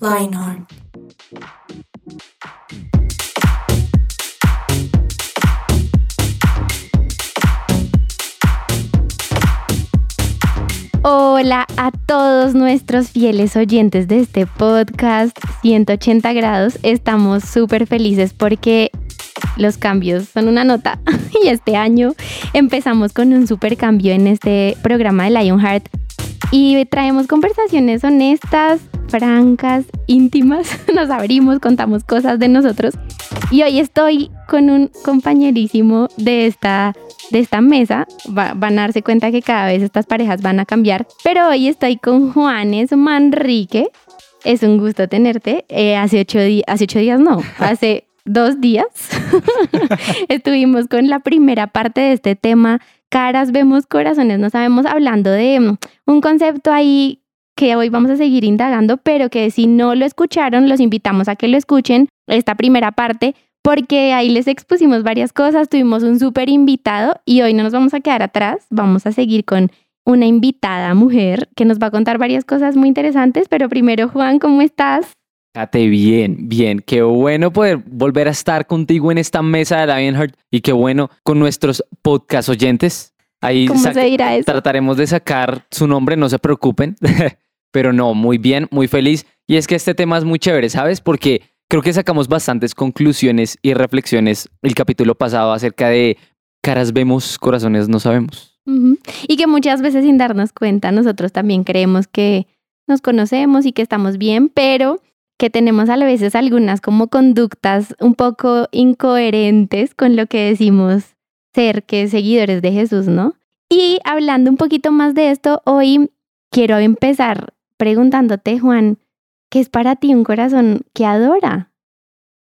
Lionheart. Hola a todos nuestros fieles oyentes de este podcast 180 grados. Estamos súper felices porque los cambios son una nota y este año empezamos con un súper cambio en este programa de Lionheart y traemos conversaciones honestas, francas, íntimas. Nos abrimos, contamos cosas de nosotros. Y hoy estoy con un compañerísimo de esta, de esta mesa. van a darse cuenta que cada vez estas parejas van a cambiar. Pero hoy estoy con Juanes Manrique. Es un gusto tenerte. Eh, hace, ocho hace ocho días, no, hace dos días estuvimos con la primera parte de este tema caras vemos corazones, no sabemos hablando de mm, un concepto ahí que hoy vamos a seguir indagando, pero que si no lo escucharon, los invitamos a que lo escuchen, esta primera parte, porque ahí les expusimos varias cosas, tuvimos un súper invitado y hoy no nos vamos a quedar atrás, vamos a seguir con una invitada mujer que nos va a contar varias cosas muy interesantes, pero primero Juan, ¿cómo estás? Kate, bien, bien. Qué bueno poder volver a estar contigo en esta mesa de Lionheart y qué bueno con nuestros podcast oyentes. Ahí trataremos de sacar su nombre, no se preocupen. Pero no, muy bien, muy feliz. Y es que este tema es muy chévere, ¿sabes? Porque creo que sacamos bastantes conclusiones y reflexiones el capítulo pasado acerca de caras vemos, corazones no sabemos. Y que muchas veces sin darnos cuenta nosotros también creemos que nos conocemos y que estamos bien, pero que tenemos a veces algunas como conductas un poco incoherentes con lo que decimos ser que seguidores de Jesús, ¿no? Y hablando un poquito más de esto, hoy quiero empezar preguntándote, Juan, ¿qué es para ti un corazón que adora?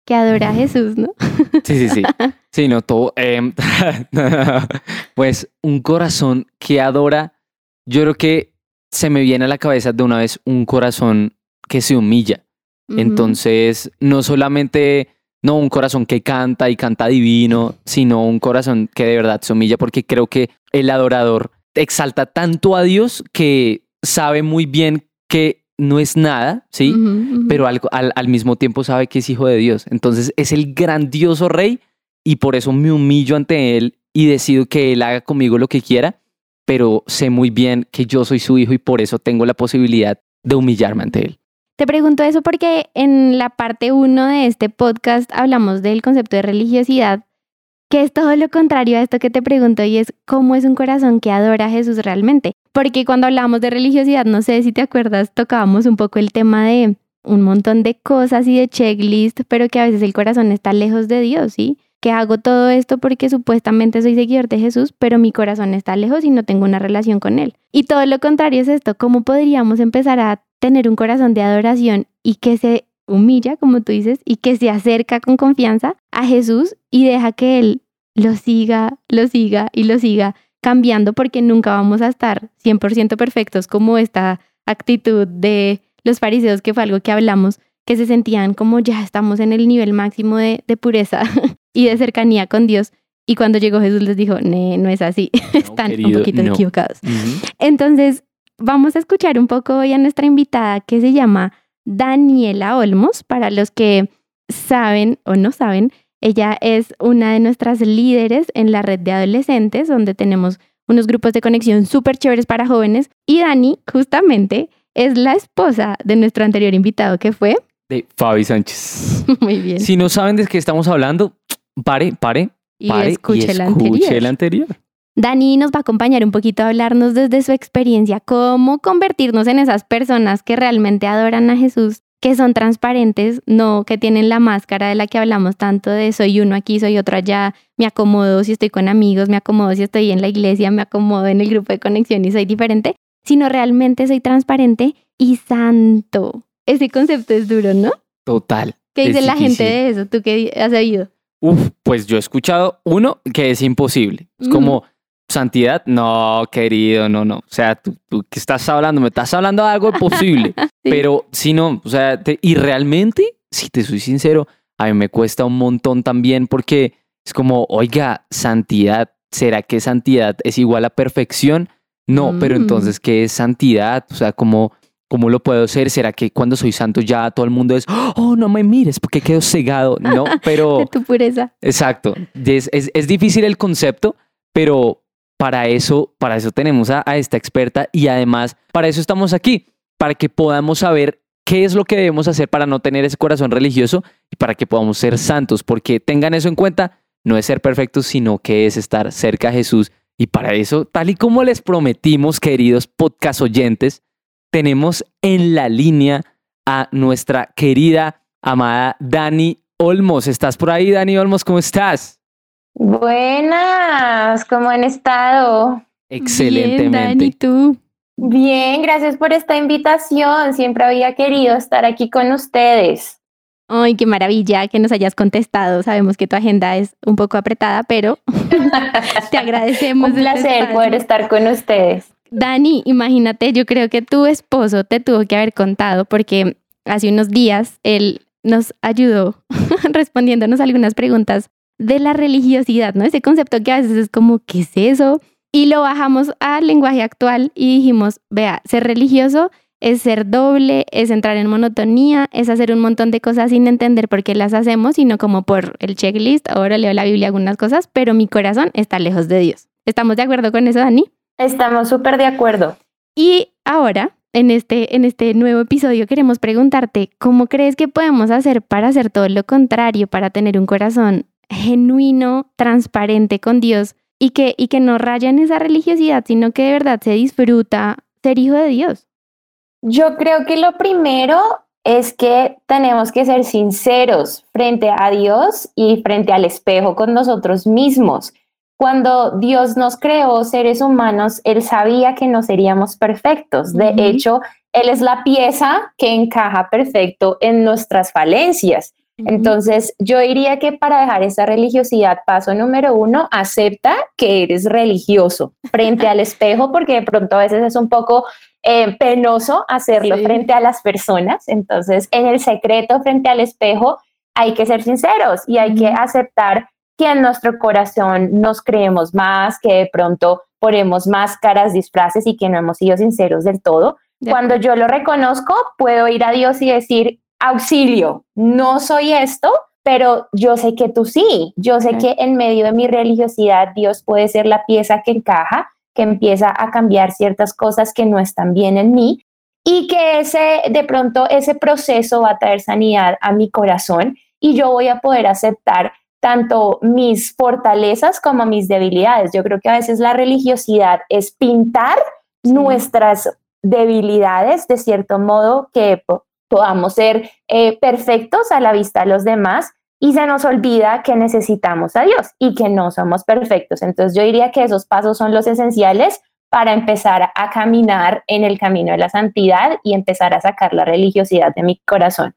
Que adora a Jesús, ¿no? Sí, sí, sí. Sí, no, todo. Em, pues un corazón que adora, yo creo que se me viene a la cabeza de una vez un corazón que se humilla. Entonces, no solamente, no un corazón que canta y canta divino, sino un corazón que de verdad se humilla, porque creo que el adorador exalta tanto a Dios que sabe muy bien que no es nada, ¿sí? Pero al, al, mismo tiempo sabe que es hijo de Dios. Entonces es el grandioso rey y por eso me humillo ante él y decido que él haga conmigo lo que quiera, pero sé muy bien que yo soy su hijo y por eso tengo la posibilidad de humillarme ante él. Te pregunto eso porque en la parte 1 de este podcast hablamos del concepto de religiosidad, que es todo lo contrario a esto que te pregunto y es cómo es un corazón que adora a Jesús realmente. Porque cuando hablamos de religiosidad, no sé si te acuerdas, tocábamos un poco el tema de un montón de cosas y de checklist, pero que a veces el corazón está lejos de Dios, ¿sí? Que hago todo esto porque supuestamente soy seguidor de Jesús, pero mi corazón está lejos y no tengo una relación con Él. Y todo lo contrario es esto, ¿cómo podríamos empezar a tener un corazón de adoración y que se humilla, como tú dices, y que se acerca con confianza a Jesús y deja que Él lo siga, lo siga y lo siga cambiando porque nunca vamos a estar 100% perfectos como esta actitud de los fariseos, que fue algo que hablamos, que se sentían como ya estamos en el nivel máximo de, pureza y de cercanía con Dios. Y cuando llegó Jesús les dijo, no es así, están un poquito equivocados. Entonces, vamos a escuchar un poco hoy a nuestra invitada que se llama Daniela Olmos. Para los que saben o no saben, ella es una de nuestras líderes en la red de adolescentes, donde tenemos unos grupos de conexión súper chéveres para jóvenes. Y Dani, justamente, es la esposa de nuestro anterior invitado, que fue... De Fabi Sánchez. Muy bien. Si no saben de qué estamos hablando, pare, pare, pare y escuche, la anterior. Dani nos va a acompañar un poquito a hablarnos desde su experiencia, cómo convertirnos en esas personas que realmente adoran a Jesús, que son transparentes, no que tienen la máscara de la que hablamos tanto de soy uno aquí, soy otro allá, me acomodo si estoy con amigos, me acomodo si estoy en la iglesia, me acomodo en el grupo de conexión y soy diferente, sino realmente soy transparente y santo. Ese concepto es duro, ¿no? Total. ¿Qué dice la gente de eso? ¿Tú qué has oído? uf, pues yo he escuchado uno que es imposible. Es como santidad, no, querido, no, no. O sea, tú, tú ¿qué estás hablando? Me estás hablando de algo posible. Pero si no, o sea, y realmente, si te soy sincero, a mí me cuesta un montón también porque es como, oiga, santidad, ¿será que santidad es igual a perfección? No, pero mm. entonces, ¿qué es santidad? O sea, ¿cómo, ¿cómo lo puedo ser? ¿Será que cuando soy santo ya todo el mundo es, oh, no me mires porque quedo cegado? No, pero... de tu pureza. Exacto. Es, es, es, difícil el concepto, pero para eso, para eso tenemos a, esta experta y además para eso estamos aquí, para que podamos saber qué es lo que debemos hacer para no tener ese corazón religioso y para que podamos ser santos, porque tengan eso en cuenta, no es ser perfectos, sino que es estar cerca a Jesús. Y para eso, tal y como les prometimos, queridos podcast oyentes, tenemos en la línea a nuestra querida, amada Dani Olmos. ¿Estás por ahí, Dani Olmos? ¿Cómo estás? Buenas, ¿cómo han estado? Excelentemente. Bien, Dani, ¿tú? Bien, gracias por esta invitación. Siempre había querido estar aquí con ustedes. Ay, qué maravilla que nos hayas contestado. Sabemos que tu agenda es un poco apretada, pero te agradecemos. un placer poder estar con ustedes. Dani, imagínate, yo creo que tu esposo te tuvo que haber contado porque hace unos días él nos ayudó respondiéndonos algunas preguntas de la religiosidad, ¿no? Ese concepto que a veces es como, ¿qué es eso? Y lo bajamos al lenguaje actual y dijimos, vea, ser religioso es ser doble, es entrar en monotonía, es hacer un montón de cosas sin entender por qué las hacemos, sino como por el checklist, ahora leo la Biblia algunas cosas, pero mi corazón está lejos de Dios. ¿Estamos de acuerdo con eso, Dani? Estamos súper de acuerdo. Y ahora, en este, en este nuevo episodio, queremos preguntarte, ¿cómo crees que podemos hacer para hacer todo lo contrario, para tener un corazón genuino, transparente con Dios y que, y que no raya en esa religiosidad, sino que de verdad se disfruta ser hijo de Dios? Yo creo que lo primero es que tenemos que ser sinceros frente a Dios y frente al espejo con nosotros mismos. Cuando Dios nos creó seres humanos, Él sabía que no seríamos perfectos. De hecho, Él es la pieza que encaja perfecto en nuestras falencias. Entonces, yo diría que para dejar esa religiosidad, paso número uno, acepta que eres religioso frente al espejo, porque de pronto a veces es un poco eh, penoso hacerlo frente a las personas. Entonces, en el secreto, frente al espejo, hay que ser sinceros y hay que aceptar que en nuestro corazón nos creemos más, que de pronto ponemos máscaras, disfraces y que no hemos sido sinceros del todo. Cuando yo lo reconozco, puedo ir a Dios y decir, auxilio, no soy esto, pero yo sé que tú sí, yo sé que en medio de mi religiosidad Dios puede ser la pieza que encaja, que empieza a cambiar ciertas cosas que no están bien en mí y que ese de pronto ese proceso va a traer sanidad a mi corazón y yo voy a poder aceptar tanto mis fortalezas como mis debilidades. Yo creo que a veces la religiosidad es pintar nuestras debilidades de cierto modo que podamos ser eh, perfectos a la vista de los demás y se nos olvida que necesitamos a Dios y que no somos perfectos. Entonces yo diría que esos pasos son los esenciales para empezar a caminar en el camino de la santidad y empezar a sacar la religiosidad de mi corazón.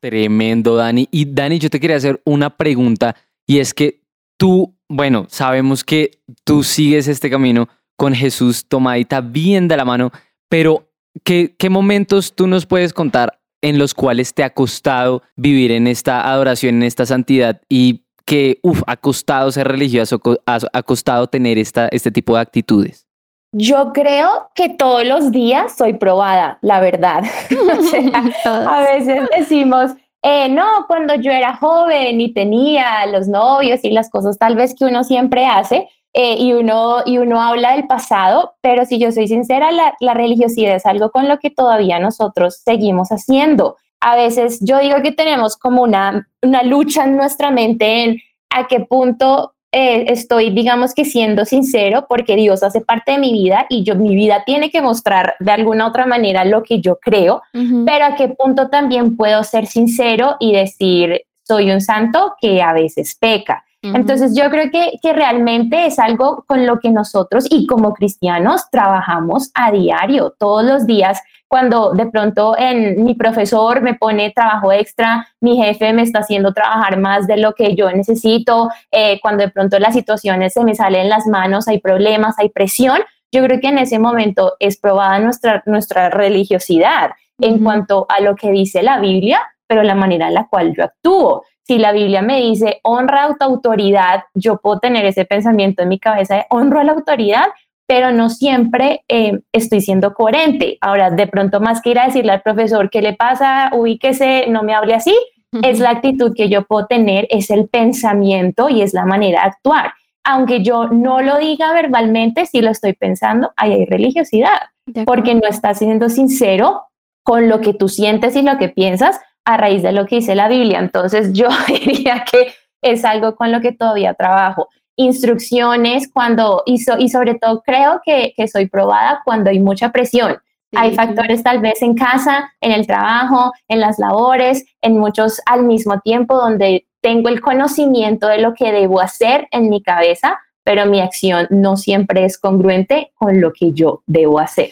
Tremendo, Dani. Y Dani, yo te quería hacer una pregunta y es que tú, bueno, sabemos que tú sigues este camino con Jesús tomadita bien de la mano, pero ¿qué, qué momentos tú nos puedes contar en los cuales te ha costado vivir en esta adoración, en esta santidad y que, uff, ha costado ser religioso, ha, costado tener esta, este tipo de actitudes? Yo creo que todos los días soy probada, la verdad. a veces decimos, eh, no, cuando yo era joven y tenía los novios y las cosas tal vez que uno siempre hace, eh, y, uno, y uno habla del pasado, pero si yo soy sincera, la, la religiosidad es algo con lo que todavía nosotros seguimos haciendo. A veces yo digo que tenemos como una, una lucha en nuestra mente en a qué punto eh, estoy, digamos que siendo sincero, porque Dios hace parte de mi vida y yo, mi vida tiene que mostrar de alguna otra manera lo que yo creo, pero a qué punto también puedo ser sincero y decir, soy un santo que a veces peca. Entonces yo creo que, que realmente es algo con lo que nosotros y como cristianos trabajamos a diario, todos los días. Cuando de pronto en, mi profesor me pone trabajo extra, mi jefe me está haciendo trabajar más de lo que yo necesito, eh, cuando de pronto las situaciones se me salen las manos, hay problemas, hay presión, yo creo que en ese momento es probada nuestra, nuestra religiosidad en cuanto a lo que dice la Biblia, pero la manera en la cual yo actúo. Si la Biblia me dice honra a tu autoridad, yo puedo tener ese pensamiento en mi cabeza de honro a la autoridad, pero no siempre eh, estoy siendo coherente. Ahora, de pronto más que ir a decirle al profesor qué le pasa, ubíquese, no me hable así, es la actitud que yo puedo tener, es el pensamiento y es la manera de actuar. Aunque yo no lo diga verbalmente, si lo estoy pensando, ahí hay religiosidad, porque no estás siendo sincero con lo que tú sientes y lo que piensas a raíz de lo que dice la Biblia. Entonces yo diría que es algo con lo que todavía trabajo instrucciones cuando, y, y sobre todo creo que, que, soy probada cuando hay mucha presión. Hay factores tal vez en casa, en el trabajo, en las labores, en muchos al mismo tiempo donde tengo el conocimiento de lo que debo hacer en mi cabeza, pero mi acción no siempre es congruente con lo que yo debo hacer.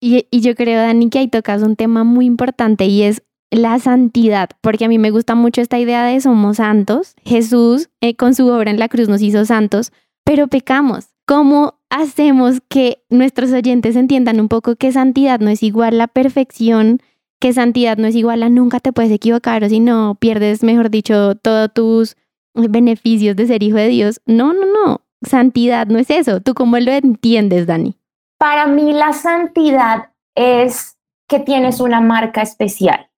Y, y yo creo, Dani, que ahí tocas un tema muy importante y es la santidad, porque a mí me gusta mucho esta idea de somos santos. Jesús eh, con su obra en la cruz nos hizo santos, pero pecamos. ¿Cómo hacemos que nuestros oyentes entiendan un poco que santidad no es igual a perfección, que santidad no es igual a nunca te puedes equivocar o si no pierdes, mejor dicho, todos tus beneficios de ser hijo de Dios? No, no, no. Santidad no es eso. ¿Tú cómo lo entiendes, Dani? Para mí la santidad es que tienes una marca especial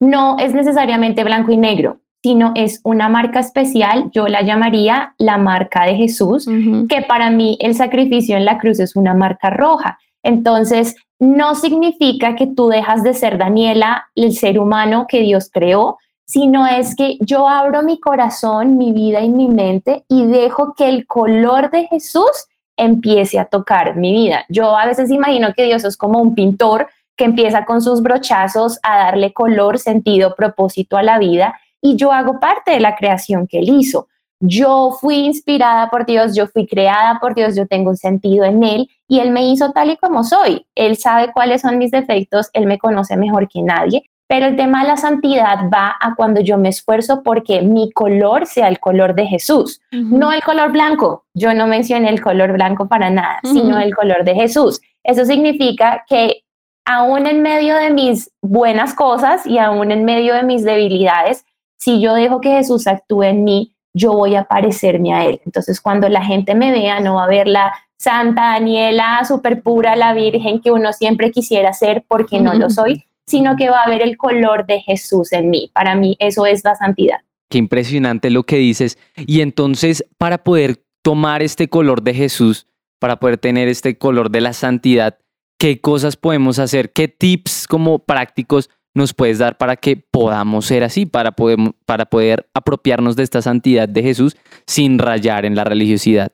no es necesariamente blanco y negro, sino es una marca especial, yo la llamaría la marca de Jesús, que para mí el sacrificio en la cruz es una marca roja. Entonces, no significa que tú dejas de ser Daniela, el ser humano que Dios creó, sino es que yo abro mi corazón, mi vida y mi mente y dejo que el color de Jesús empiece a tocar mi vida. Yo a veces imagino que Dios es como un pintor que empieza con sus brochazos a darle color, sentido, propósito a la vida y yo hago parte de la creación que él hizo. Yo fui inspirada por Dios, yo fui creada por Dios, yo tengo un sentido en Él y Él me hizo tal y como soy. Él sabe cuáles son mis defectos, Él me conoce mejor que nadie, pero el tema de la santidad va a cuando yo me esfuerzo porque mi color sea el color de Jesús, no el color blanco. Yo no mencioné el color blanco para nada, sino el color de Jesús. Eso significa que aún en medio de mis buenas cosas y aún en medio de mis debilidades, si yo dejo que Jesús actúe en mí, yo voy a parecerme a Él. Entonces, cuando la gente me vea, no va a ver la Santa Daniela, súper pura, la Virgen que uno siempre quisiera ser porque no lo soy, sino que va a ver el color de Jesús en mí. Para mí, eso es la santidad. Qué impresionante lo que dices. Y entonces, para poder tomar este color de Jesús, para poder tener este color de la santidad, qué cosas podemos hacer, qué tips como prácticos nos puedes dar para que podamos ser así, para poder, para poder apropiarnos de esta santidad de Jesús sin rayar en la religiosidad.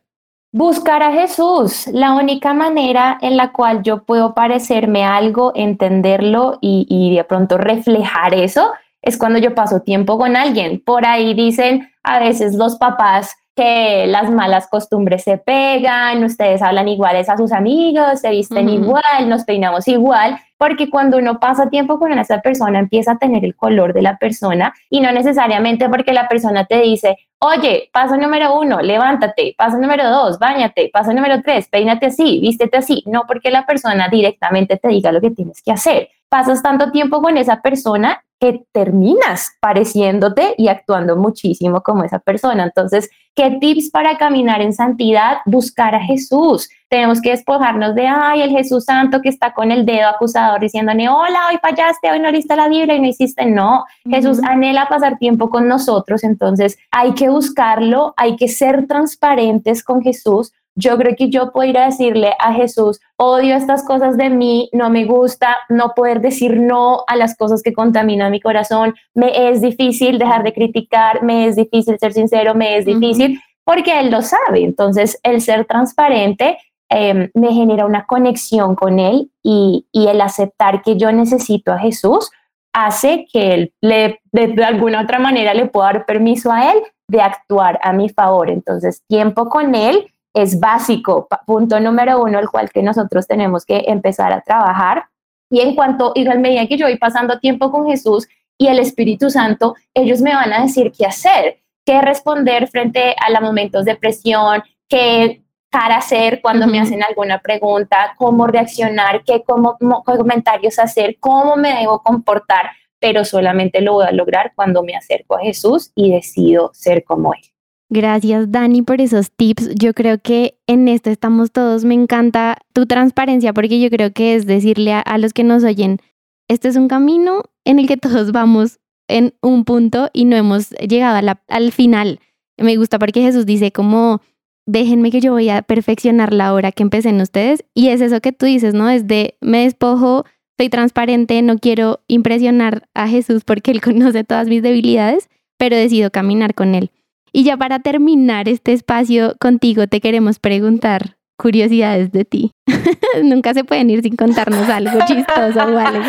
Buscar a Jesús, la única manera en la cual yo puedo parecerme algo, entenderlo y, y de pronto reflejar eso es cuando yo paso tiempo con alguien. Por ahí dicen a veces los papás, que las malas costumbres se pegan, ustedes hablan iguales a sus amigos, se visten igual, nos peinamos igual, porque cuando uno pasa tiempo con esa persona empieza a tener el color de la persona y no necesariamente porque la persona te dice, oye, paso número uno, levántate, paso número dos, bañate, paso número tres, peínate así, vístete así, no porque la persona directamente te diga lo que tienes que hacer. Pasas tanto tiempo con esa persona que terminas pareciéndote y actuando muchísimo como esa persona. Entonces, ¿qué tips para caminar en santidad? Buscar a Jesús. Tenemos que despojarnos de, ay, el Jesús Santo que está con el dedo acusador diciéndole, hola, hoy fallaste, hoy no leíste la Biblia y no hiciste. No, Jesús anhela pasar tiempo con nosotros. Entonces, hay que buscarlo, hay que ser transparentes con Jesús yo creo que yo puedo ir a decirle a Jesús, odio estas cosas de mí, no me gusta no poder decir no a las cosas que contaminan mi corazón, me es difícil dejar de criticar, me es difícil ser sincero, me es difícil, porque Él lo sabe. Entonces, el ser transparente em, me genera una conexión con Él y, y, el aceptar que yo necesito a Jesús hace que Él le, de, de alguna otra manera le pueda dar permiso a Él de actuar a mi favor. Entonces, tiempo con Él es básico, punto número uno, el cual que nosotros tenemos que empezar a trabajar. Y en cuanto, y a medida que yo voy pasando tiempo con Jesús y el Espíritu Santo, ellos me van a decir qué hacer, qué responder frente a los momentos de presión, qué cara hacer cuando me hacen alguna pregunta, cómo reaccionar, qué comentarios hacer, cómo me debo comportar, pero solamente lo voy a lograr cuando me acerco a Jesús y decido ser como Él. Gracias Dani por esos tips. Yo creo que en esto estamos todos. Me encanta tu transparencia porque yo creo que es decirle a, los que nos oyen, este es un camino en el que todos vamos en un punto y no hemos llegado al final. Me gusta porque Jesús dice como, déjenme que yo voy a perfeccionar la hora que empecen ustedes. Y es eso que tú dices, ¿no? Desde me despojo, soy transparente, no quiero impresionar a Jesús porque Él conoce todas mis debilidades, pero decido caminar con Él. Y ya para terminar este espacio contigo, te queremos preguntar curiosidades de ti. Nunca se pueden ir sin contarnos algo chistoso o algo.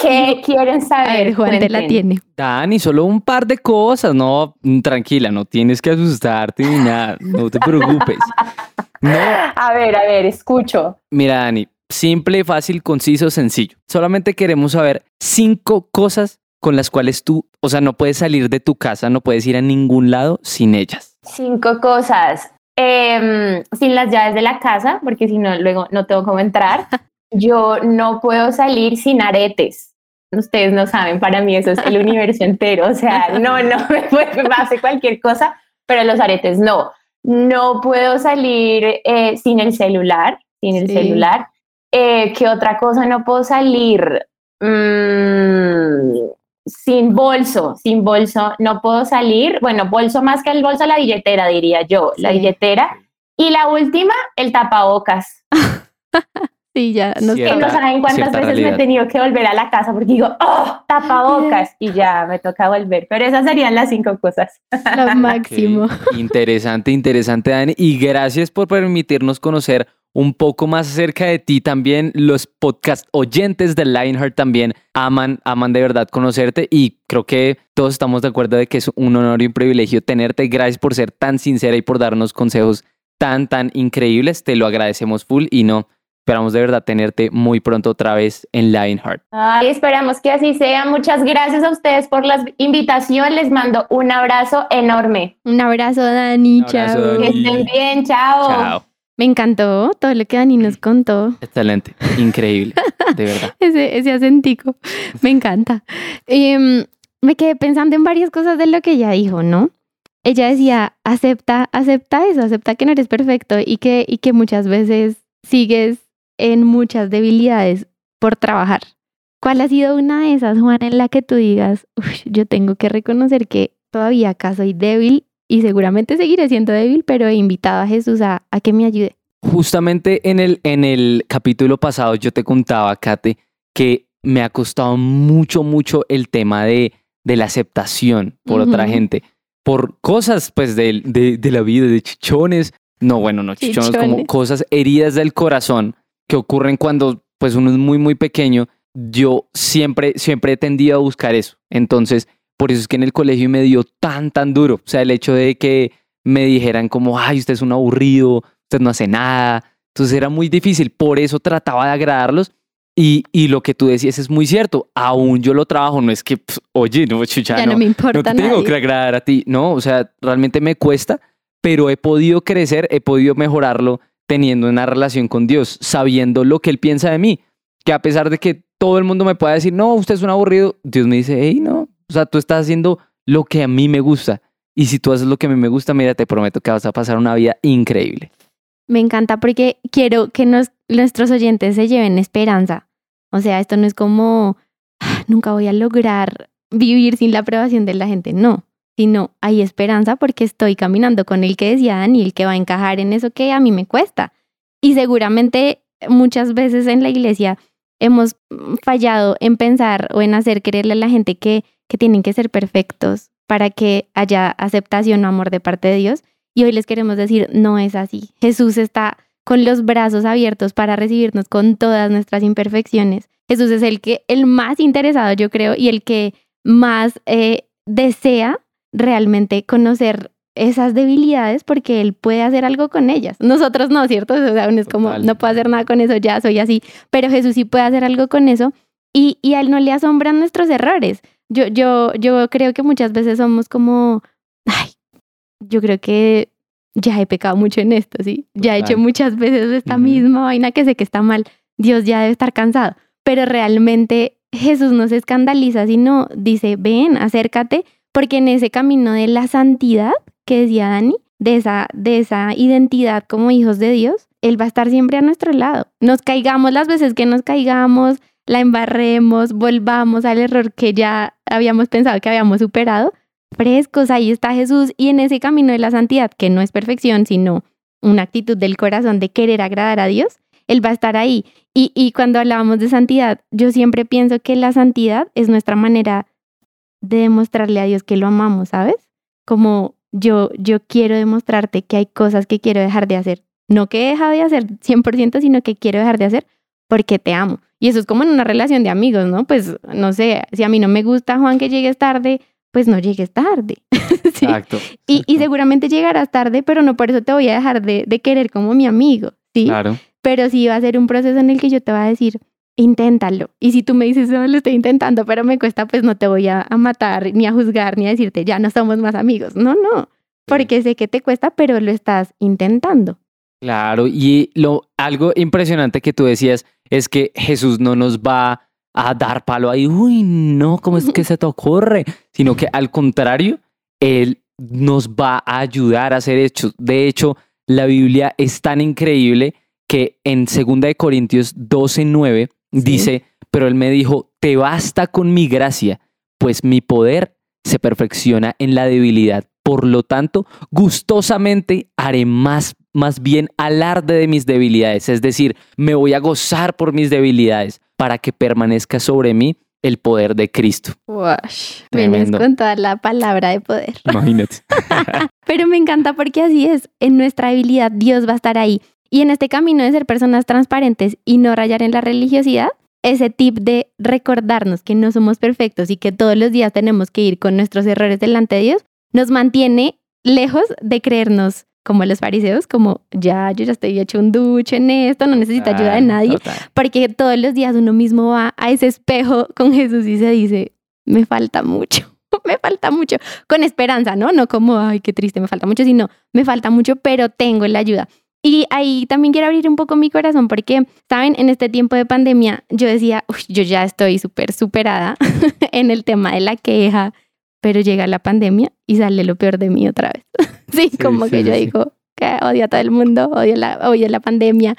¿Qué quieren saber? A ver, Juan te la tiene. Dani, solo un par de cosas. No, tranquila, no tienes que asustarte ni nada. No te preocupes. No. A ver, a ver, escucho. Mira, Dani, simple, fácil, conciso, sencillo. Solamente queremos saber cinco cosas con las cuales tú, o sea, no puedes salir de tu casa, no puedes ir a ningún lado sin ellas? Cinco cosas. Em, sin las llaves de la casa, porque si no, luego no tengo cómo entrar. Yo no puedo salir sin aretes. Ustedes no saben, para mí eso es el universo entero. O sea, no, no me, puede, hace cualquier cosa, pero los aretes no. No puedo salir eh, sin el celular, sin el celular. Eh, ¿Qué otra cosa no puedo salir? Mm, sin bolso, sin bolso no puedo salir. Bueno, bolso más que el bolso, la billetera, diría yo, la billetera. Y la última, el tapabocas. sí, ya no sé. no saben cuántas veces me he tenido que volver a la casa porque digo, oh, tapabocas, y ya me toca volver. Pero esas serían las cinco cosas. Lo máximo. Interesante, interesante, Dani. Y gracias por permitirnos conocer un poco más acerca de ti también. Los podcast oyentes de Lionheart también aman, aman de verdad conocerte y creo que todos estamos de acuerdo de que es un honor y un privilegio tenerte. Gracias por ser tan sincera y por darnos consejos tan, tan increíbles. Te lo agradecemos full y no. Esperamos de verdad tenerte muy pronto otra vez en Lionheart. Ay, esperamos que así sea. Muchas gracias a ustedes por la invitación. Les mando un abrazo enorme. Un abrazo, Dani. chao. Que estén bien. Chao. Chao. Me encantó todo lo que Dani nos contó. Excelente, increíble, de verdad. ese, ese acentico, me encanta. Em, me quedé pensando en varias cosas de lo que ella dijo, ¿no? Ella decía, acepta, acepta eso, acepta que no eres perfecto y que, y que muchas veces sigues en muchas debilidades por trabajar. ¿Cuál ha sido una de esas, Juan, en la que tú digas, yo tengo que reconocer que todavía acá soy débil y seguramente seguiré siendo débil, pero he invitado a Jesús a, que me ayude. Justamente en el, en el capítulo pasado yo te contaba, Kate, que me ha costado mucho, mucho el tema de, de la aceptación por otra gente, por cosas pues de, de, la vida, de chichones, no, bueno, no chichones, como cosas heridas del corazón que ocurren cuando pues uno es muy, muy pequeño. Yo siempre, siempre he tendido a buscar eso. Entonces, por eso es que en el colegio me dio tan, tan duro. O sea, el hecho de que me dijeran como, ay, usted es un aburrido, usted no hace nada. Entonces era muy difícil. Por eso trataba de agradarlos. Y, y lo que tú decías es muy cierto. Aún yo lo trabajo. No es que, oye, no, chucha, ya no, me importa. No tengo que agradar a ti. No, o sea, realmente me cuesta, pero he podido crecer, he podido mejorarlo teniendo una relación con Dios, sabiendo lo que Él piensa de mí. Que a pesar de que todo el mundo me pueda decir, no, usted es un aburrido, Dios me dice, hey, no, o sea, tú estás haciendo lo que a mí me gusta. Y si tú haces lo que a mí me gusta, mira, te prometo que vas a pasar una vida increíble. Me encanta porque quiero que nuestros oyentes se lleven esperanza. O sea, esto no es como, ah, nunca voy a lograr vivir sin la aprobación de la gente. No, sino hay esperanza porque estoy caminando con el que decía Daniel, que va a encajar en eso que a mí me cuesta. Y seguramente muchas veces en la iglesia hemos fallado en pensar o en hacer creerle a la gente que que tienen que ser perfectos para que haya aceptación o amor de parte de Dios. Y hoy les queremos decir, no es así. Jesús está con los brazos abiertos para recibirnos con todas nuestras imperfecciones. Jesús es el que el más interesado, yo creo, y el que más eh, desea realmente conocer esas debilidades porque él puede hacer algo con ellas. Nosotros no, ¿cierto? O sea, uno es como, no puedo hacer nada con eso, ya soy así, pero Jesús sí puede hacer algo con eso y, y a él no le asombran nuestros errores. Yo, yo, yo creo que muchas veces somos como, ay, yo creo que ya he pecado mucho en esto, ¿sí? Ya he hecho muchas veces esta misma vaina que sé que está mal. Dios ya debe estar cansado. Pero realmente Jesús no se escandaliza, sino dice, ven, acércate, porque en ese camino de la santidad que decía Dani, de esa, de esa identidad como hijos de Dios, Él va a estar siempre a nuestro lado. Nos caigamos las veces que nos caigamos, la embarremos, volvamos al error que ya habíamos pensado que habíamos superado, frescos, ahí está Jesús y en ese camino de la santidad, que no es perfección, sino una actitud del corazón de querer agradar a Dios, Él va a estar ahí. Y, y cuando hablábamos de santidad, yo siempre pienso que la santidad es nuestra manera de demostrarle a Dios que lo amamos, ¿sabes? Como yo, yo quiero demostrarte que hay cosas que quiero dejar de hacer. No que he dejado de hacer 100%, sino que quiero dejar de hacer porque te amo. Y eso es como en una relación de amigos, ¿no? Pues no sé, si a mí no me gusta Juan que llegues tarde, pues no llegues tarde. Exacto, Y, y, seguramente llegarás tarde, pero no por eso te voy a dejar de, de querer como mi amigo, ¿sí? Claro. Pero sí va a ser un proceso en el que yo te voy a decir, inténtalo. Y si tú me dices, no, lo estoy intentando, pero me cuesta, pues no te voy a, a, matar, ni a juzgar, ni a decirte, ya no somos más amigos. No, no, porque sé que te cuesta, pero lo estás intentando. Claro, y lo algo impresionante que tú decías es que Jesús no nos va a dar palo ahí, uy, no, ¿cómo es que se te ocurre? Sino que al contrario, Él nos va a ayudar a hacer hechos. De hecho, la Biblia es tan increíble que en 2 de Corintios 12, 9 ¿Sí? dice, pero Él me dijo, te basta con mi gracia, pues mi poder se perfecciona en la debilidad. Por lo tanto, gustosamente haré más, más bien alarde de mis debilidades, es decir, me voy a gozar por mis debilidades para que permanezca sobre mí el poder de Cristo. Wash, vienes con toda la palabra de poder. Imagínate. Pero me encanta porque así es, en nuestra debilidad Dios va a estar ahí. Y en este camino de ser personas transparentes y no rayar en la religiosidad, ese tip de recordarnos que no somos perfectos y que todos los días tenemos que ir con nuestros errores delante de Dios, nos mantiene lejos de creernos como los fariseos, como ya, yo ya estoy hecho un duche en esto, no necesito ayuda de nadie, Total. porque todos los días uno mismo va a ese espejo con Jesús y se dice, me falta mucho, me falta mucho, con esperanza, ¿no? No como, ay, qué triste, me falta mucho, sino, me falta mucho, pero tengo la ayuda. Y ahí también quiero abrir un poco mi corazón porque, saben, en este tiempo de pandemia yo decía, uy, yo ya estoy súper superada en el tema de la queja, pero llega la pandemia y sale lo peor de mí otra vez. sí, Sí, como sí, que yo sí, digo que odio a todo el mundo, odio la, odio la pandemia,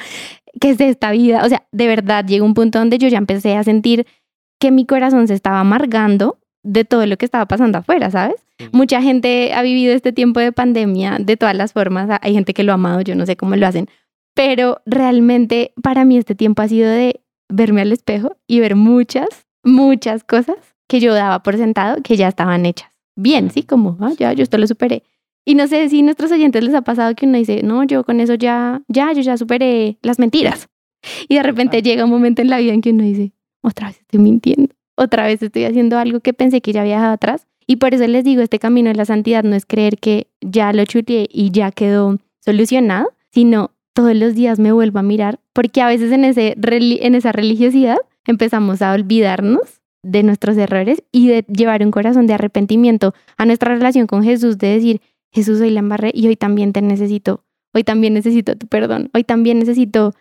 que es de esta vida. O sea, de verdad llegó un punto donde yo ya empecé a sentir que mi corazón se estaba amargando de todo lo que estaba pasando afuera, ¿sabes? Mucha gente ha vivido este tiempo de pandemia de todas las formas. Hay gente que lo ha amado, yo no sé cómo lo hacen, pero realmente para mí este tiempo ha sido de verme al espejo y ver muchas, muchas cosas que yo daba por sentado que ya estaban hechas. Bien, sí, como, ah, ya, yo esto lo superé. Y no sé si a nuestros oyentes les ha pasado que uno dice, no, yo con eso ya, ya, yo ya superé las mentiras. Y de repente llega un momento en la vida en que uno dice, otra vez estoy mintiendo, otra vez estoy haciendo algo que pensé que ya había dejado atrás. Y por eso les digo, este camino de la santidad no es creer que ya lo chuteé y ya quedó solucionado, sino todos los días me vuelvo a mirar, porque a veces en, ese, en esa religiosidad empezamos a olvidarnos de nuestros errores y de llevar un corazón de arrepentimiento a nuestra relación con Jesús, de decir, Jesús, hoy la embarré y hoy también te necesito, hoy también necesito tu perdón, hoy también necesito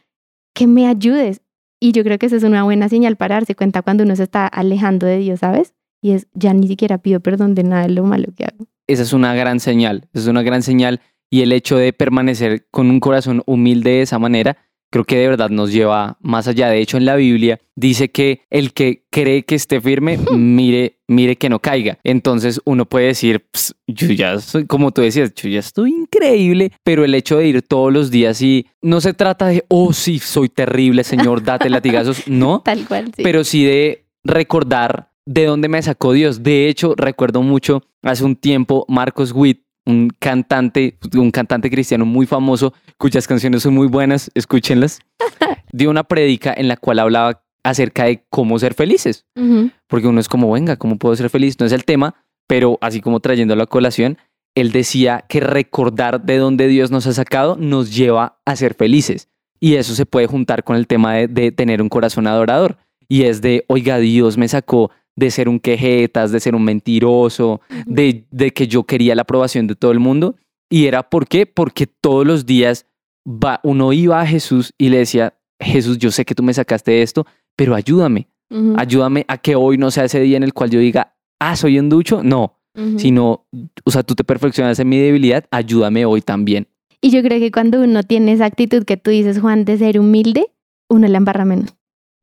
que me ayudes. Y yo creo que esa es una buena señal para darse cuenta cuando uno se está alejando de Dios, ¿sabes? Y es, ya ni siquiera pido perdón de nada de lo malo que hago. Esa es una gran señal, es una gran señal y el hecho de permanecer con un corazón humilde de esa manera, creo que de verdad nos lleva más allá. De hecho, en la Biblia dice que el que cree que esté firme, mire, mire que no caiga. Entonces uno puede decir, "Ps, yo ya soy, como tú decías, yo ya estoy increíble, pero el hecho de ir todos los días y no se trata de, oh sí, soy terrible, Señor, date latigazos, no, Tal cual, sí. pero sí de recordar de dónde me sacó Dios. De hecho, recuerdo mucho hace un tiempo Marcos Witt, un cantante, un cantante cristiano muy famoso, cuyas canciones son muy buenas, escúchenlas, dio una prédica en la cual hablaba acerca de cómo ser felices, Ujú. porque uno es como, venga, ¿cómo puedo ser feliz? No es el tema, pero así como trayendo la colación, él decía que recordar de dónde Dios nos ha sacado nos lleva a ser felices. Y eso se puede juntar con el tema de, tener un corazón adorador. Y es de, oiga, Dios me sacó de ser un quejetas, de ser un mentiroso, de, de que yo quería la aprobación de todo el mundo. Y era por qué? Porque todos los días va, uno iba a Jesús y le decía, Jesús, yo sé que tú me sacaste de esto, pero ayúdame. Ayúdame a que hoy no sea ese día en el cual yo diga, ah, soy un ducho. No, sino, o sea, tú te perfeccionas en mi debilidad, ayúdame hoy también. Y yo creo que cuando uno tiene esa actitud que tú dices, Juan, de ser humilde, uno la embarra menos.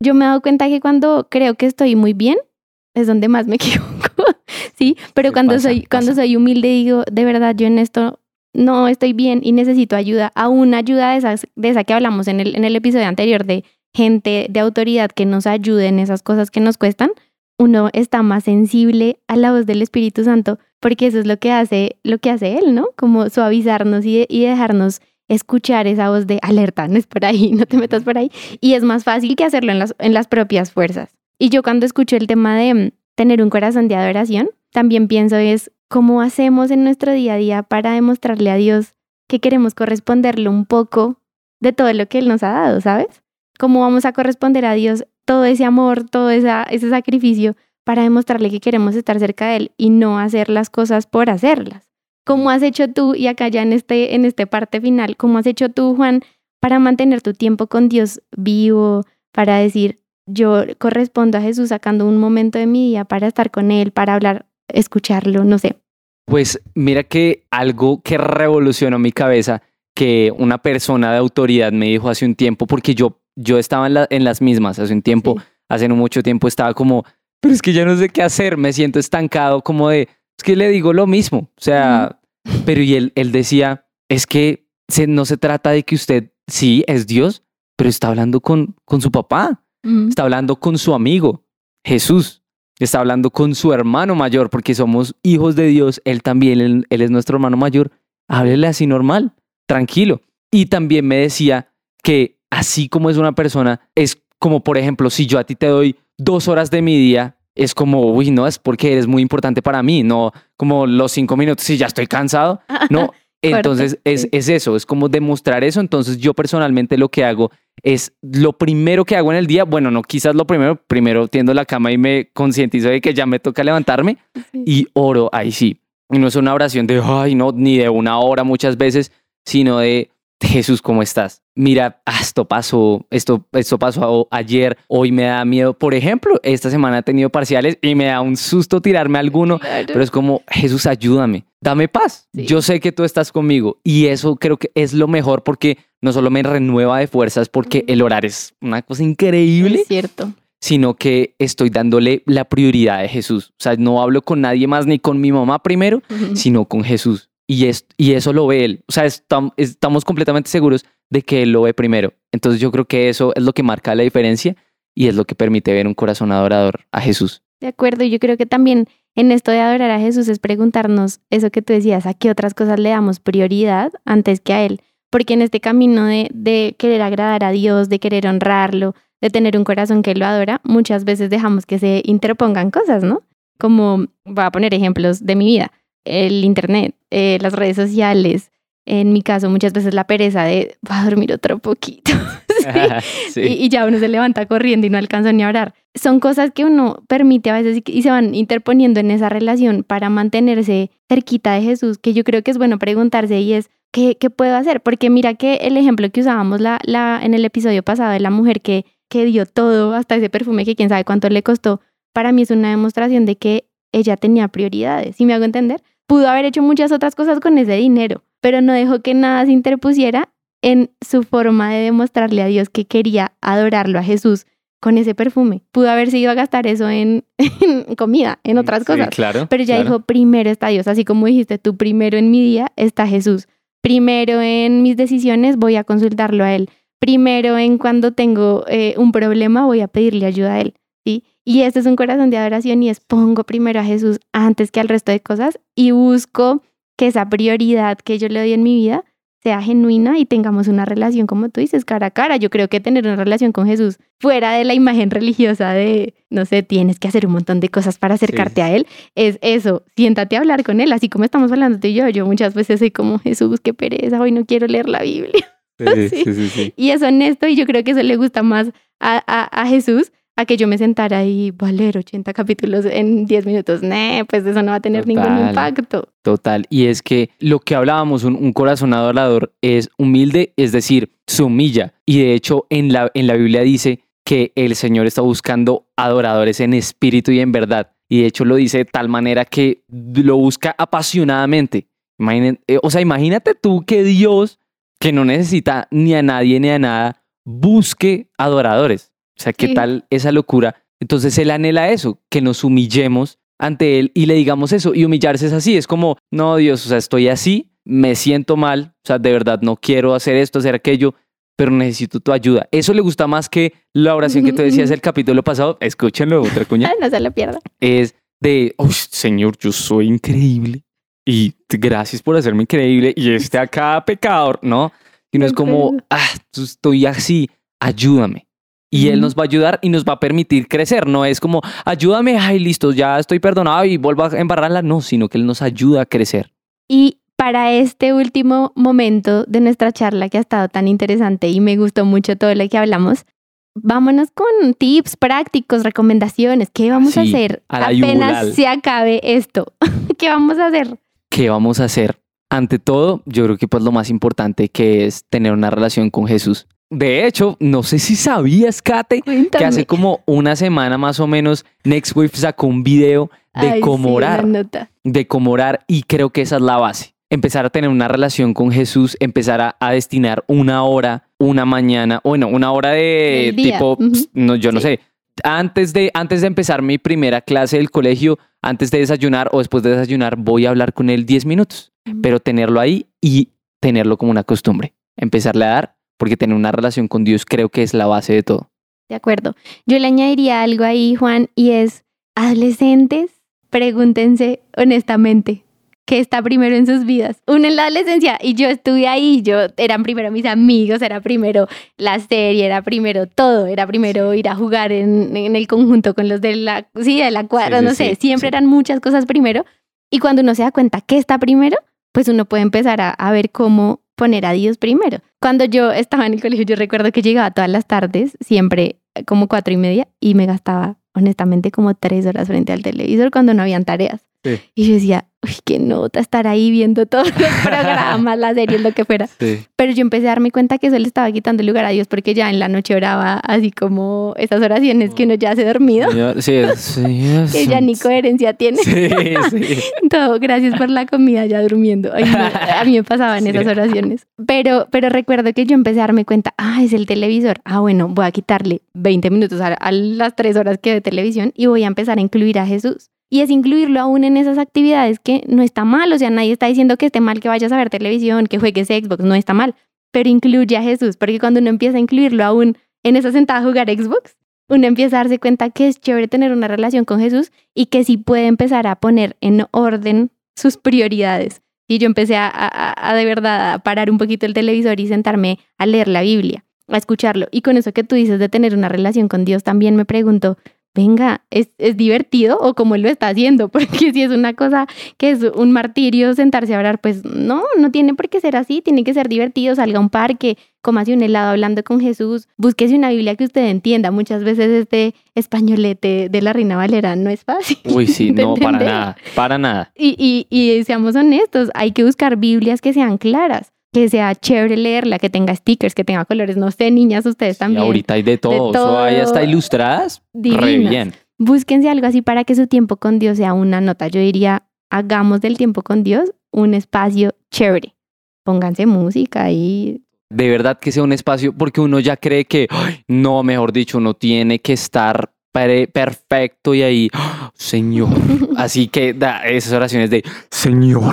Yo me he dado cuenta que cuando creo que estoy muy bien, es donde más me equivoco, ¿sí? Pero cuando, soy, cuando soy humilde digo, de verdad, yo en esto no estoy bien y necesito ayuda, aún ayuda de, esas, de esa que hablamos en el, en el episodio anterior de gente de autoridad que nos ayude en esas cosas que nos cuestan, uno está más sensible a la voz del Espíritu Santo, porque eso es lo que hace, lo que hace Él, ¿no? Como suavizarnos y, y dejarnos escuchar esa voz de alerta, no es por ahí, no te metas por ahí. Y es más fácil que hacerlo en las, en las propias fuerzas. Y yo cuando escucho el tema de mm, tener un corazón de adoración, también pienso es cómo hacemos en nuestro día a día para demostrarle a Dios que queremos corresponderle un poco de todo lo que Él nos ha dado, ¿sabes? ¿Cómo vamos a corresponder a Dios todo ese amor, todo ese sacrificio para demostrarle que queremos estar cerca de Él y no hacer las cosas por hacerlas? ¿Cómo has hecho tú, y acá ya en este, en este parte final, cómo has hecho tú, Juan, para mantener tu tiempo con Dios vivo, para decir, yo correspondo a Jesús sacando un momento de mi día para estar con Él, para hablar, escucharlo, no sé? Pues mira que algo que revolucionó mi cabeza, que una persona de autoridad me dijo hace un tiempo, porque yo, yo estaba en, las mismas hace un tiempo, hace no mucho tiempo estaba como, pero es que ya no sé qué hacer, me siento estancado, como de, es que le digo lo mismo, o sea, pero y él, él decía, es que se, no se trata de que usted, sí, es Dios, pero está hablando con, con su papá, está hablando con su amigo, Jesús. Está hablando con su hermano mayor, porque somos hijos de Dios, él también, él, es nuestro hermano mayor. Háblele así normal, tranquilo. Y también me decía que así como es una persona, es como, por ejemplo, si yo a ti te doy dos horas de mi día, es como, uy, no, es porque eres muy importante para mí, no como los cinco minutos y ya estoy cansado. No, entonces es, es, eso, es como demostrar eso. Entonces yo personalmente lo que hago es lo primero que hago en el día, bueno, no quizás lo primero, primero tiendo la cama y me concientizo de que ya me toca levantarme y oro, ahí sí. Y no es una oración de, ay, no, ni de una hora muchas veces, sino de, Jesús, ¿cómo estás? Mira, ah, esto pasó, esto, esto pasó ayer, hoy me da miedo. Por ejemplo, esta semana he tenido parciales y me da un susto tirarme alguno, pero es como, Jesús, ayúdame, dame paz. Yo sé que tú estás conmigo y eso creo que es lo mejor porque no solo me renueva de fuerzas, porque el orar es una cosa increíble. Es cierto sino que estoy dándole la prioridad de Jesús. O sea, no hablo con nadie más ni con mi mamá primero, sino con Jesús. Y, es, y eso lo ve él. O sea, estamos completamente seguros de que él lo ve primero. Entonces yo creo que eso es lo que marca la diferencia y es lo que permite ver un corazón adorador a Jesús. De acuerdo, yo creo que también en esto de adorar a Jesús es preguntarnos eso que tú decías, a qué otras cosas le damos prioridad antes que a Él. Porque en este camino de, de querer agradar a Dios, de querer honrarlo, de tener un corazón que lo adora, muchas veces dejamos que se interpongan cosas, ¿no? Como, voy a poner ejemplos de mi vida el internet, eh, las redes sociales, en mi caso muchas veces la pereza de va a dormir otro poquito Y, ya uno se levanta corriendo y no alcanza ni a orar. Son cosas que uno permite a veces y, se van interponiendo en esa relación para mantenerse cerquita de Jesús, que yo creo que es bueno preguntarse y es, ¿qué, qué puedo hacer? Porque mira que el ejemplo que usábamos la, la, en el episodio pasado de la mujer que, que dio todo, hasta ese perfume que quién sabe cuánto le costó, para mí es una demostración de que ella tenía prioridades. ¿Sí me hago entender? Pudo haber hecho muchas otras cosas con ese dinero, pero no dejó que nada se interpusiera en su forma de demostrarle a Dios que quería adorarlo a Jesús con ese perfume. Pudo haberse ido a gastar eso en, comida, en otras cosas. Claro, pero ya dijo, primero está Dios, así como dijiste tú, primero en mi día está Jesús. Primero en mis decisiones voy a consultarlo a Él. Primero en cuando tengo eh, un problema voy a pedirle ayuda a Él. ¿sí? Y este es un corazón de adoración y es pongo primero a Jesús antes que al resto de cosas y busco que esa prioridad que yo le doy en mi vida sea genuina y tengamos una relación, como tú dices, cara a cara. Yo creo que tener una relación con Jesús fuera de la imagen religiosa de, no sé, tienes que hacer un montón de cosas para acercarte a Él, es eso, siéntate a hablar con Él, así como estamos hablando tú y yo. Yo muchas veces soy como, Jesús, qué pereza, hoy no quiero leer la Biblia. Sí, sí, sí, Y es honesto y yo creo que eso le gusta más a, a, a Jesús a que yo me sentara y voy a leer 80 capítulos en 10 minutos. Nee, pues eso no va a tener ningún impacto. Total. Y es que lo que hablábamos, un, un corazón adorador es humilde, es decir, se humilla. Y de hecho, en la, en la Biblia dice que el Señor está buscando adoradores en espíritu y en verdad. Y de hecho lo dice de tal manera que lo busca apasionadamente. Imaginen- eh, o sea, imagínate tú que Dios, que no necesita ni a nadie ni a nada, busque adoradores. O sea, ¿qué Sí. tal esa locura? Entonces Él anhela eso, que nos humillemos ante Él y le digamos eso. Y humillarse es así, es como, no, Dios, o sea, estoy así, me siento mal, o sea, de verdad no quiero hacer esto, hacer aquello, pero necesito tu ayuda. Eso le gusta más que la oración que tú decías el capítulo pasado. Escúchenlo, otra cuña. No se lo pierda. Es de, "Uy, Señor, yo soy increíble y gracias por hacerme increíble y este acá pecador, ¿no? Y no es como, ah, estoy así, ayúdame. Y Él nos va a ayudar y nos va a permitir crecer. No es como, ayúdame, ay, listo, ya estoy perdonado y vuelvo a embarrarla. No, sino que Él nos ayuda a crecer. Y para este último momento de nuestra charla que ha estado tan interesante y me gustó mucho todo lo que hablamos, vámonos con tips prácticos, recomendaciones. ¿Qué vamos a hacer a apenas yugular. se acabe esto? ¿Qué vamos a hacer? ¿Qué vamos a hacer? Ante todo, yo creo que pues lo más importante que es tener una relación con Jesús. De hecho, no sé si sabías, Kate, que hace como una semana más o menos, Nextwave sacó un video de Ay, cómo sí, orar, de cómo orar, y creo que esa es la base. Empezar a tener una relación con Jesús, empezar a, a destinar una hora, una mañana, bueno, una hora de tipo, no, yo no sé, antes de, antes de empezar mi primera clase del colegio, antes de desayunar o después de desayunar, voy a hablar con él 10 minutos pero tenerlo ahí y tenerlo como una costumbre. Empezarle a dar, porque tener una relación con Dios creo que es la base de todo. De acuerdo. Yo le añadiría algo ahí, Juan, y es, adolescentes, pregúntense honestamente, ¿qué está primero en sus vidas? Uno en la adolescencia, y yo estuve ahí, yo, eran primero mis amigos, era primero la serie, era primero todo, era primero ir a jugar en, en el conjunto con los de la, sí, de la cuadra, Sí, sí, no sé, sí, siempre eran muchas cosas primero, y cuando uno se da cuenta qué está primero, pues uno puede empezar a, a ver cómo poner a Dios primero. Cuando yo estaba en el colegio, yo recuerdo que llegaba todas las tardes, siempre eh, como cuatro y media, y me gastaba honestamente como tres horas frente al televisor cuando no habían tareas. Sí. Y yo decía, uy, qué nota estar ahí viendo todos los programas, las series, lo que fuera. Sí. Pero yo empecé a darme cuenta que eso le estaba quitando el lugar a Dios porque ya en la noche oraba así como esas oraciones que uno ya hace dormido, Sí, sí, que ya ni coherencia tiene. Sí, sí. Todo, gracias por la comida ya durmiendo. Ay, no, a mí me pasaban esas oraciones. Pero, pero recuerdo que yo empecé a darme cuenta, ah, es el televisor. Ah, bueno, voy a quitarle 20 minutos a, a las 3 horas que de televisión y voy a empezar a incluir a Jesús. Y es incluirlo aún en esas actividades que no está mal. O sea, nadie está diciendo que esté mal que vayas a ver televisión, que juegues Xbox, no está mal. Pero incluye a Jesús, porque cuando uno empieza a incluirlo aún en esa sentada a jugar Xbox, uno empieza a darse cuenta que es chévere tener una relación con Jesús y que sí puede empezar a poner en orden sus prioridades. Y yo empecé a, a- de verdad a parar un poquito el televisor y sentarme a leer la Biblia, a escucharlo. Y con eso que tú dices de tener una relación con Dios, también me pregunto, venga, ¿es, es divertido o cómo él lo está haciendo? Porque si es una cosa que es un martirio sentarse a hablar, pues no, no tiene por qué ser así, tiene que ser divertido, salga a un parque, cómase un helado hablando con Jesús, búsquese una Biblia que usted entienda. Muchas veces este españolete de la Reina Valera no es fácil. Uy, sí, no, para nada, para nada. Y, y, y seamos honestos, hay que buscar Biblias que sean claras, que sea chévere leerla, que tenga stickers, que tenga colores. No sé, niñas, ustedes Y también. ahorita hay de todo, eso hay hasta todo. ilustradas, re Divinas. bien. Búsquense algo así para que su tiempo con Dios sea una nota. Yo diría, hagamos del tiempo con Dios un espacio chévere. Pónganse música y de verdad que sea un espacio, porque uno ya cree que, "Ay, no, mejor dicho, uno tiene que estar perfecto y ahí, "Ah, Señor. Así que da esas oraciones de, Señor,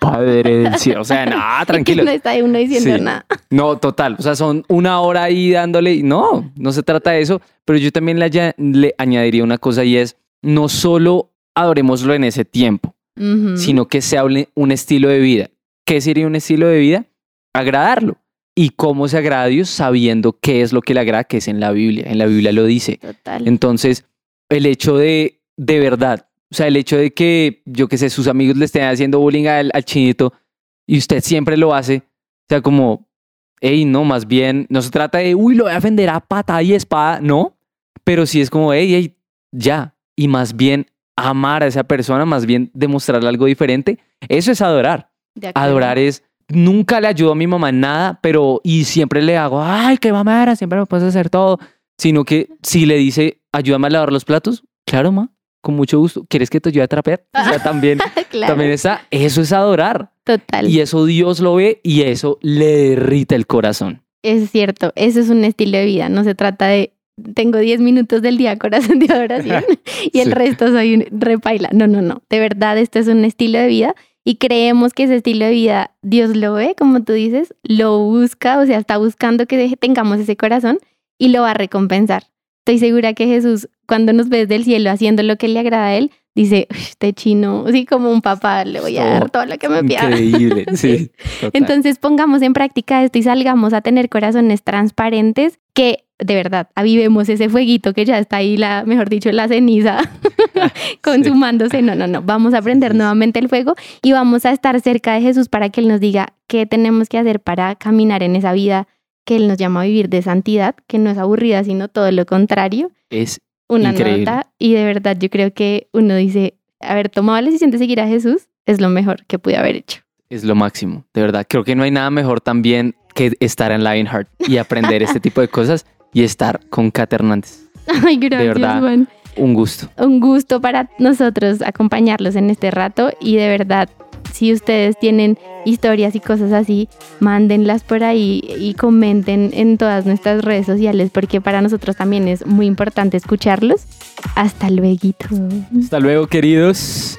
Padre del cielo. O sea, nada, tranquilo. no está uno diciendo Sí. nada. No, total. O sea, son una hora ahí dándole. No, no se trata de eso. Pero yo también le, aña- le añadiría una cosa y es, no solo adorémoslo en ese tiempo, sino que se hable un estilo de vida. ¿Qué sería un estilo de vida? agradarlo. ¿Y cómo se agrada a Dios? Sabiendo qué es lo que le agrada, que es en la Biblia. En la Biblia lo dice. Total. Entonces, el hecho de, de verdad, o sea, el hecho de que, yo qué sé, sus amigos le estén haciendo bullying al, al chinito y usted siempre lo hace, o sea, como, hey, no, más bien, no se trata de, uy, lo voy a ofender a pata y espada, no, pero sí es como, hey, hey, ya, y más bien amar a esa persona, más bien demostrarle algo diferente, eso es adorar. Adorar es, nunca le ayudo a mi mamá en nada, pero, y siempre le hago, ay, qué mamera, siempre me puedes hacer todo, sino que si le dice, ayúdame a lavar los platos, claro, ma, con mucho gusto. ¿Quieres que te ayude a trapear? O sea, también, Claro, también está, eso es adorar. total. Y eso Dios lo ve y eso le derrita el corazón. Es cierto, eso es un estilo de vida. No se trata de tengo 10 minutos del día corazón de adoración y el Sí. resto soy un repaila. No, no, no. De verdad, este es un estilo de vida y creemos que ese estilo de vida Dios lo ve, como tú dices, lo busca, o sea, está buscando que tengamos ese corazón y lo va a recompensar. Estoy segura que Jesús, cuando nos ve desde el cielo haciendo lo que le agrada a él, dice, "Uy, este chino, así como un papá, le voy a dar todo lo que me pida. Increíble, sí. total. Entonces pongamos en práctica esto y salgamos a tener corazones transparentes que de verdad avivemos ese fueguito que ya está ahí, la, mejor dicho, la ceniza consumándose. No, no, no. Vamos a prender sí, sí. nuevamente el fuego y vamos a estar cerca de Jesús para que Él nos diga qué tenemos que hacer para caminar en esa vida que Él nos llama a vivir de santidad, que no es aburrida, sino todo lo contrario. es Una Increíble. nota y de verdad yo creo que uno dice, haber tomado la decisión de seguir a Jesús es lo mejor que pude haber hecho. es lo máximo, de verdad. Creo que no hay nada mejor también que estar en Lionheart y aprender este tipo de cosas y estar con caternantes. Ay, gracias, verdad. Juan. Un gusto. Un gusto para nosotros acompañarlos en este rato y de verdad, si ustedes tienen historias y cosas así, mándenlas por ahí y comenten en todas nuestras redes sociales porque para nosotros también es muy importante escucharlos. Hasta luego. Hasta luego, queridos.